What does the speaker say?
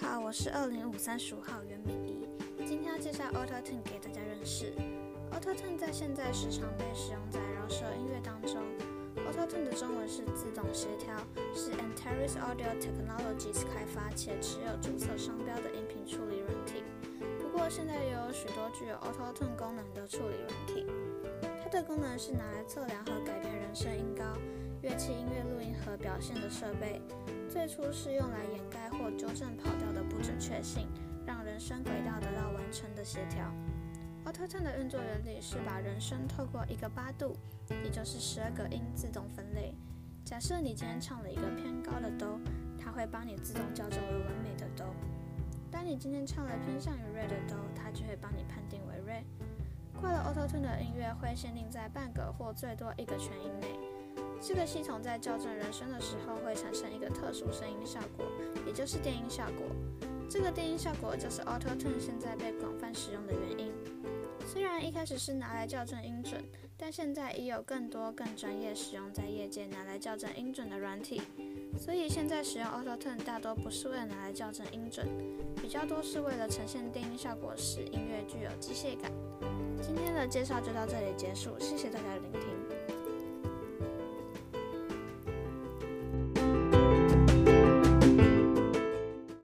好，我是二零五三十五号袁敏仪。今天要介绍 Auto Tune 给大家认识。Auto Tune 在现在时常被使用在饶舌音乐当中。Auto Tune 的中文是自动协调，是 Antares Audio Technologies 开发且持有注册商标的音频处理软体。不过现在也有许多具有 Auto Tune 功能的处理软体。它的功能是拿来测量和改变人声音高、乐器音乐表现的设备。最初是用来掩盖或纠正跑调的不准确性，让人声轨道得到完成的协调。Auto Tune 的运作原理是把人声透过一个八度，也就是十二个音自动分类。假设你今天唱了一个偏高的哆，它会帮你自动校正为完美的哆。当你今天唱了偏向于 Re 的哆，它就会帮你判定为 Re。快乐 Auto Tune 的音乐会限定在半个或最多一个全音内。这个系统在校正人声的时候会产生一个特殊声音效果，也就是电音效果。这个电音效果就是 Auto Tune 现在被广泛使用的原因。虽然一开始是拿来校正音准，但现在已有更多更专业使用在业界拿来校正音准的软体。所以现在使用 Auto Tune 大多不是为了拿来校正音准，比较多是为了呈现电音效果，使音乐具有机械感。今天的介绍就到这里结束，谢谢大家的聆听。